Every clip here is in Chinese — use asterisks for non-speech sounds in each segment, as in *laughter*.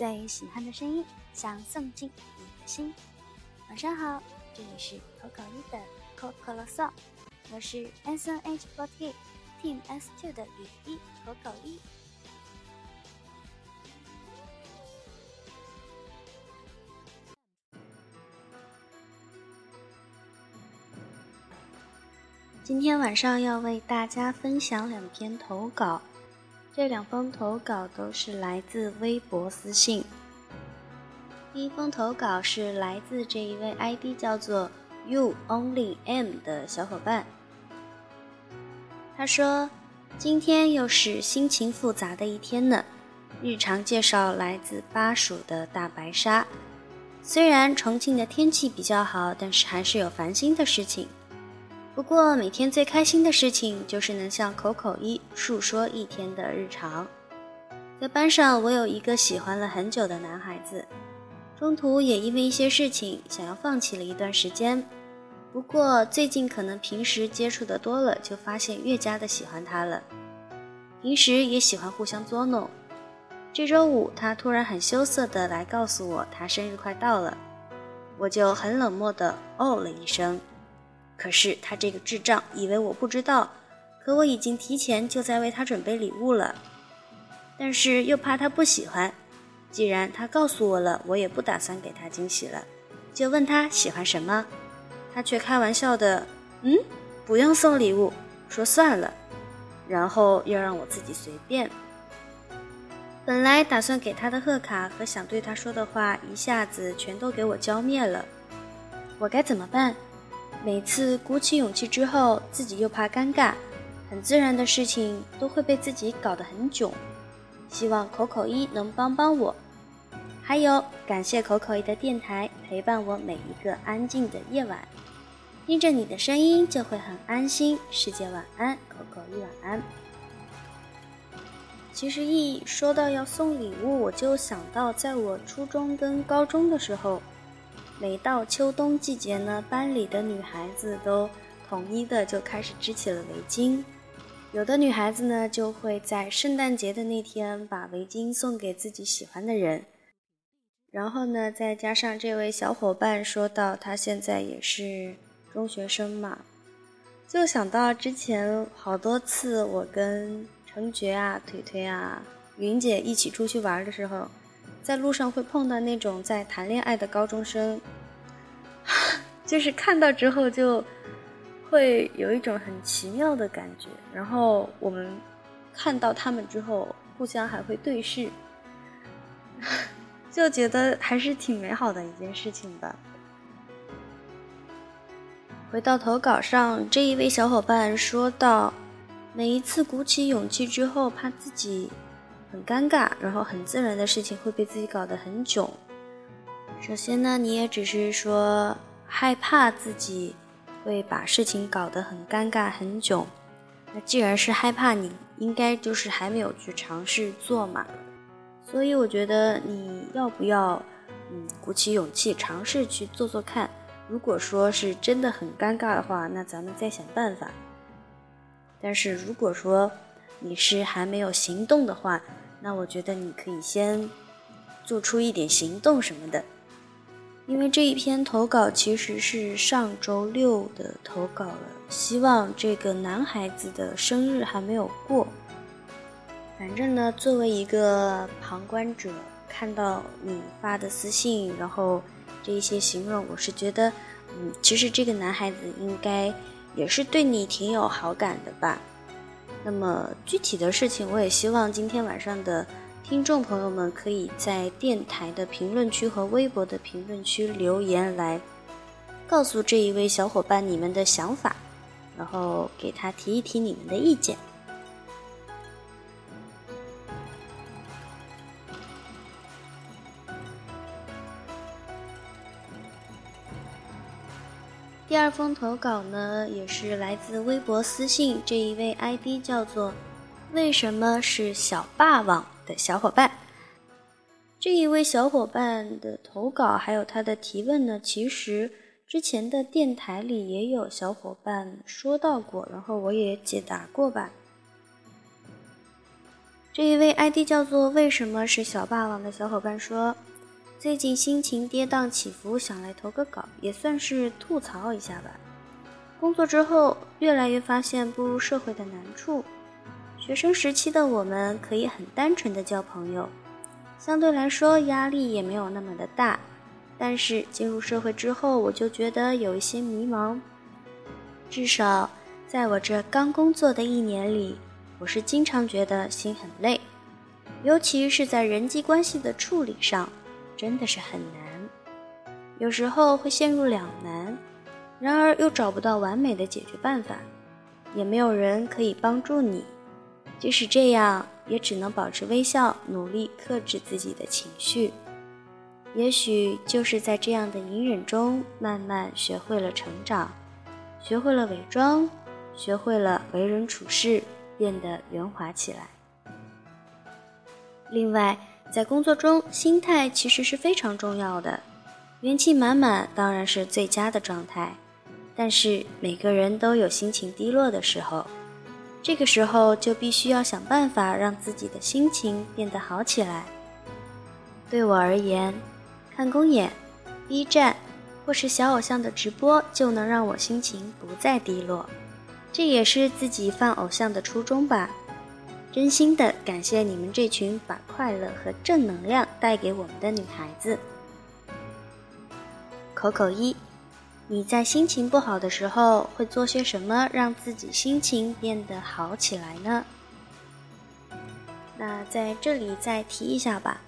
最喜欢的声音，想送进你的心。晚上好，这里是口口一的口口啰嗦，我是 S N H forty Team S two 的雨衣口口一。今天晚上要为大家分享两篇投稿。这两封投稿都是来自微博私信。第一封投稿是来自这一位 ID 叫做 You Only M 的小伙伴。他说：“今天又是心情复杂的一天呢。日常介绍来自巴蜀的大白鲨。虽然重庆的天气比较好，但是还是有烦心的事情。”不过每天最开心的事情就是能向口口一述说一天的日常。在班上，我有一个喜欢了很久的男孩子，中途也因为一些事情想要放弃了一段时间。不过最近可能平时接触的多了，就发现越加的喜欢他了。平时也喜欢互相捉弄。这周五，他突然很羞涩的来告诉我他生日快到了，我就很冷漠的哦了一声。可是他这个智障以为我不知道，可我已经提前就在为他准备礼物了。但是又怕他不喜欢，既然他告诉我了，我也不打算给他惊喜了，就问他喜欢什么。他却开玩笑的，嗯，不用送礼物，说算了，然后又让我自己随便。本来打算给他的贺卡和想对他说的话，一下子全都给我浇灭了。我该怎么办？每次鼓起勇气之后，自己又怕尴尬，很自然的事情都会被自己搞得很囧。希望口口一能帮帮我。还有，感谢口口一的电台陪伴我每一个安静的夜晚，听着你的声音就会很安心。世界晚安，口口一晚安。其实一说到要送礼物，我就想到在我初中跟高中的时候。每到秋冬季节呢，班里的女孩子都统一的就开始织起了围巾。有的女孩子呢，就会在圣诞节的那天把围巾送给自己喜欢的人。然后呢，再加上这位小伙伴说到他现在也是中学生嘛，就想到之前好多次我跟程珏啊、腿腿啊、云姐一起出去玩的时候。在路上会碰到那种在谈恋爱的高中生，*laughs* 就是看到之后就会有一种很奇妙的感觉。然后我们看到他们之后，互相还会对视，*laughs* 就觉得还是挺美好的一件事情吧。回到投稿上，这一位小伙伴说到，每一次鼓起勇气之后，怕自己。很尴尬，然后很自然的事情会被自己搞得很囧。首先呢，你也只是说害怕自己会把事情搞得很尴尬、很囧。那既然是害怕，你应该就是还没有去尝试做嘛。所以我觉得你要不要，嗯，鼓起勇气尝试去做做看。如果说是真的很尴尬的话，那咱们再想办法。但是如果说你是还没有行动的话，那我觉得你可以先做出一点行动什么的，因为这一篇投稿其实是上周六的投稿了。希望这个男孩子的生日还没有过。反正呢，作为一个旁观者，看到你发的私信，然后这一些形容，我是觉得，嗯，其实这个男孩子应该也是对你挺有好感的吧。那么具体的事情，我也希望今天晚上的听众朋友们可以在电台的评论区和微博的评论区留言来告诉这一位小伙伴你们的想法，然后给他提一提你们的意见。第二封投稿呢，也是来自微博私信这一位 ID 叫做“为什么是小霸王”的小伙伴。这一位小伙伴的投稿还有他的提问呢，其实之前的电台里也有小伙伴说到过，然后我也解答过吧。这一位 ID 叫做“为什么是小霸王”的小伙伴说：“最近心情跌宕起伏，想来投个稿，也算是吐槽一下吧。工作之后，越来越发现步入社会的难处。学生时期的我们可以很单纯的交朋友，相对来说压力也没有那么的大。但是进入社会之后，我就觉得有一些迷茫。至少在我这刚工作的一年里。”我是经常觉得心很累，尤其是在人际关系的处理上，真的是很难。有时候会陷入两难，然而又找不到完美的解决办法，也没有人可以帮助你。即使这样，也只能保持微笑，努力克制自己的情绪。也许就是在这样的隐忍中，慢慢学会了成长，学会了伪装，学会了为人处事。变得圆滑起来。另外，在工作中，心态其实是非常重要的。元气满满当然是最佳的状态，但是每个人都有心情低落的时候，这个时候就必须要想办法让自己的心情变得好起来。对我而言，看公演、B 站或是小偶像的直播，就能让我心情不再低落。这也是自己放偶像的初衷吧。真心的感谢你们这群把快乐和正能量带给我们的女孩子。口口一，你在心情不好的时候会做些什么让自己心情变得好起来呢？那在这里再提一下吧。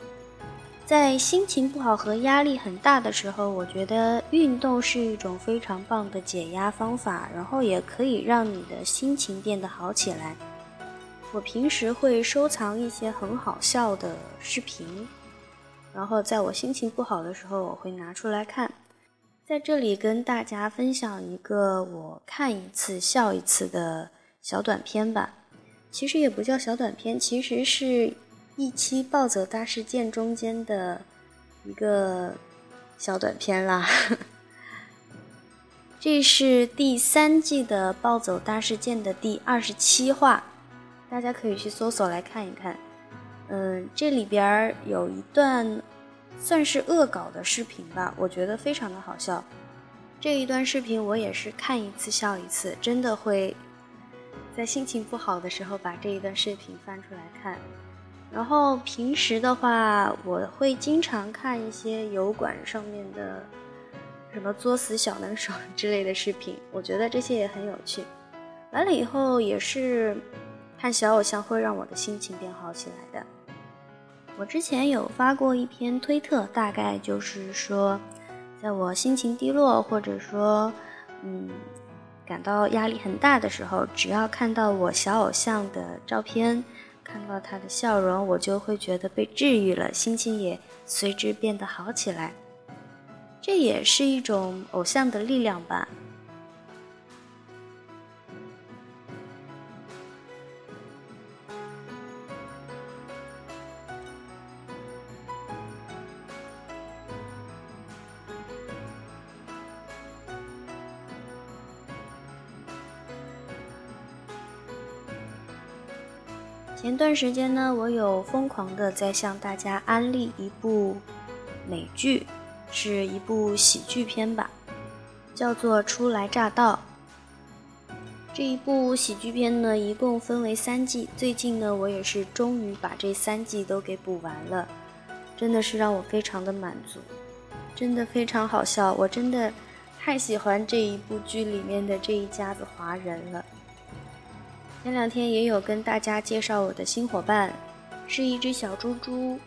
在心情不好和压力很大的时候，我觉得运动是一种非常棒的解压方法，然后也可以让你的心情变得好起来。我平时会收藏一些很好笑的视频，然后在我心情不好的时候，我会拿出来看。在这里跟大家分享一个我看一次笑一次的小短片吧。其实也不叫小短片，其实是。一期暴走大事件中间的一个小短片啦，*laughs* 这是第三季的暴走大事件的第二十七话，大家可以去搜索来看一看。嗯，这里边有一段算是恶搞的视频吧，我觉得非常的好笑。这一段视频我也是看一次笑一次，真的会在心情不好的时候把这一段视频翻出来看。然后平时的话，我会经常看一些油管上面的什么作死小能手 *laughs* 之类的视频，我觉得这些也很有趣。完了以后也是看小偶像会让我的心情变好起来的。我之前有发过一篇推特，大概就是说，在我心情低落或者说嗯感到压力很大的时候，只要看到我小偶像的照片。看到他的笑容，我就会觉得被治愈了，心情也随之变得好起来。这也是一种偶像的力量吧。前段时间呢，我有疯狂的在向大家安利一部美剧，是一部喜剧片吧，叫做《初来乍到》。这一部喜剧片呢，一共分为三季，最近呢，我也是终于把这三季都给补完了，真的是让我非常的满足，真的非常好笑，我真的太喜欢这一部剧里面的这一家子华人了。前两天也有跟大家介绍我的新伙伴，是一只小猪猪。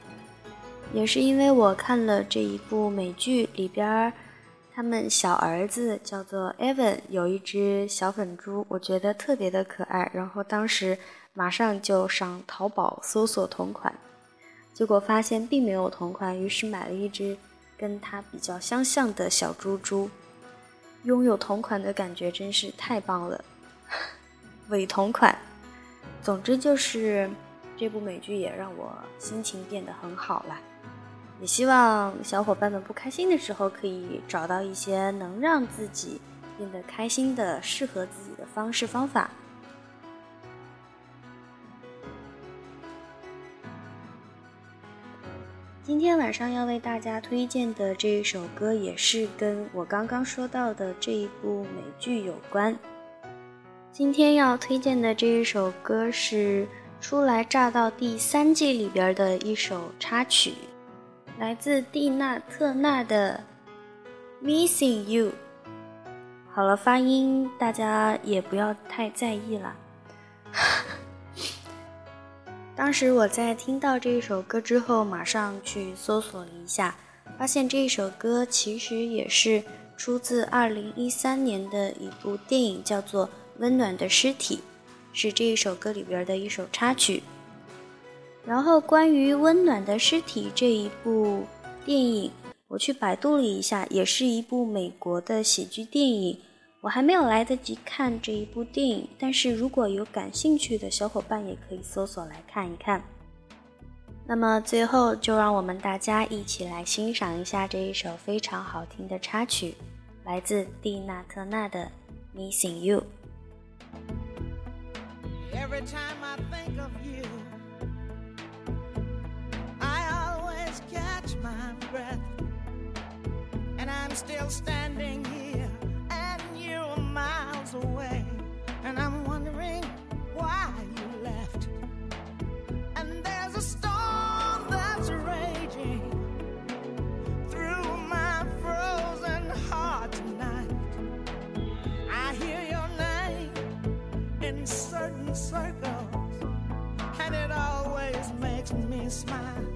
也是因为我看了这一部美剧里边，他们小儿子叫做 Evan，有一只小粉猪，我觉得特别的可爱。然后当时马上就上淘宝搜索同款，结果发现并没有同款，于是买了一只跟它比较相像的小猪猪。拥有同款的感觉真是太棒了。伪同款，总之就是这部美剧也让我心情变得很好了。也希望小伙伴们不开心的时候，可以找到一些能让自己变得开心的、适合自己的方式方法。今天晚上要为大家推荐的这一首歌，也是跟我刚刚说到的这一部美剧有关。今天要推荐的这一首歌是《初来乍到》第三季里边的一首插曲，来自蒂娜·特纳的《Missing You》。好了，发音大家也不要太在意了。*laughs* 当时我在听到这一首歌之后，马上去搜索了一下，发现这一首歌其实也是出自2013年的一部电影，叫做《温暖的尸体》，是这一首歌里边的一首插曲。然后关于《温暖的尸体》这一部电影，我去百度了一下，也是一部美国的喜剧电影。我还没有来得及看这一部电影，但是如果有感兴趣的小伙伴，也可以搜索来看一看。那么最后，就让我们大家一起来欣赏一下这一首非常好听的插曲，来自蒂娜·特纳的《Missing You》。every time I think of you, I always catch my breath, and I'm still standing here. Circles, and it always makes me smile.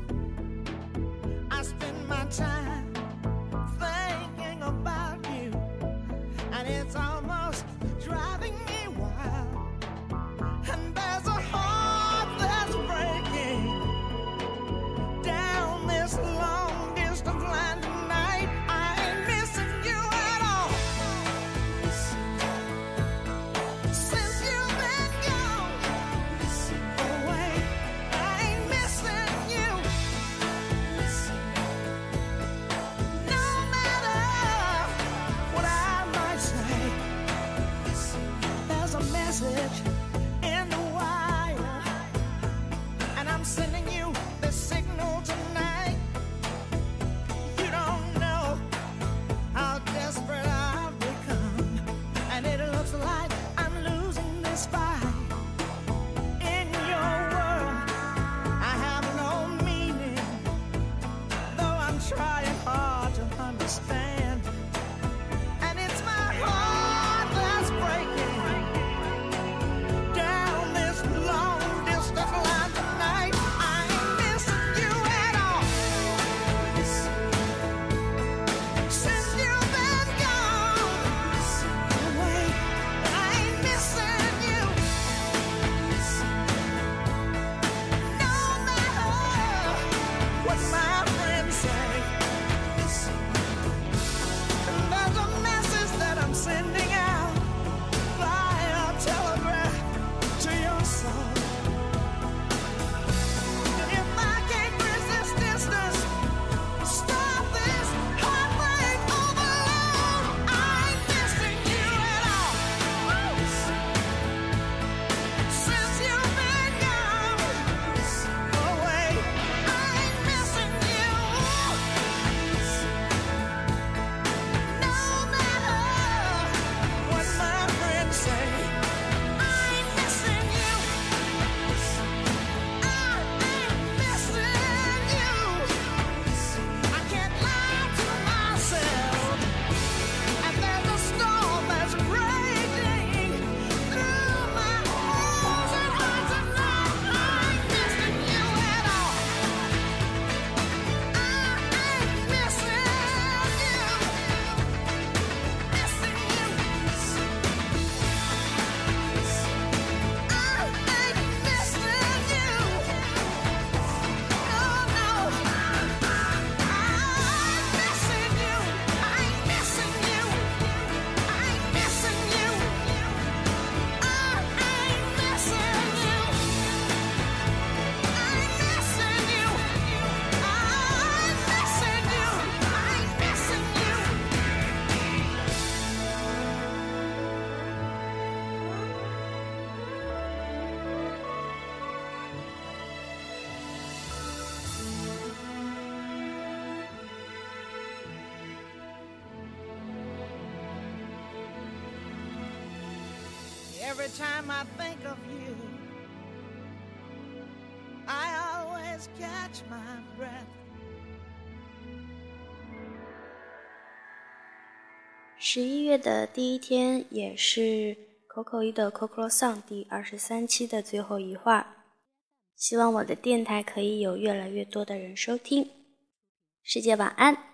Every time I think of you, I always catch my breath. 十一月的第一天，也是 Coco 一的 Coco Song 第二十三期的最后一话。希望我的电台可以有越来越多的人收听。世界晚安。